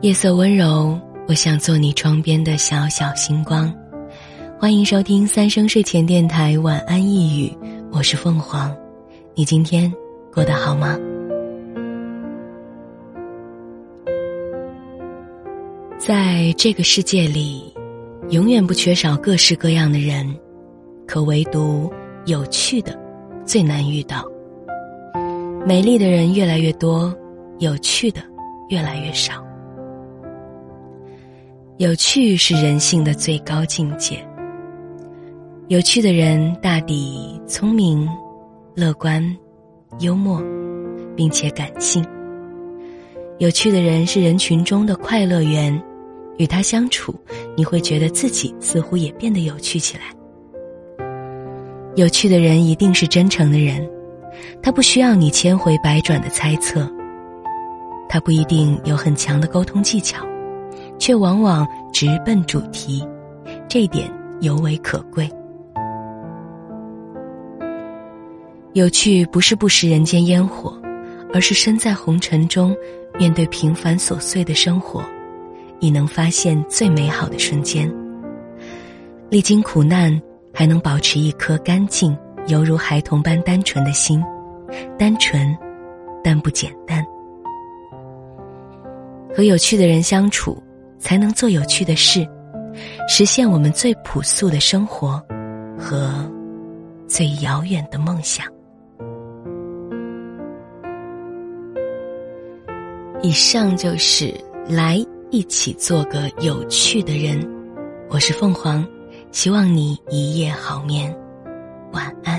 夜色温柔，我想做你窗边的小小星光。欢迎收听三生睡前电台晚安一语，我是凤凰。你今天过得好吗？在这个世界里，永远不缺少各式各样的人，可唯独有趣的最难遇到。美丽的人越来越多，有趣的越来越少。有趣是人性的最高境界。有趣的人大抵聪明、乐观、幽默，并且感性。有趣的人是人群中的快乐源，与他相处，你会觉得自己似乎也变得有趣起来。有趣的人一定是真诚的人，他不需要你千回百转的猜测，他不一定有很强的沟通技巧。却往往直奔主题，这一点尤为可贵。有趣不是不食人间烟火，而是身在红尘中，面对平凡琐碎的生活，已能发现最美好的瞬间。历经苦难，还能保持一颗干净、犹如孩童般单纯的心，单纯，但不简单。和有趣的人相处。才能做有趣的事，实现我们最朴素的生活和最遥远的梦想。以上就是来一起做个有趣的人。我是凤凰，希望你一夜好眠。晚安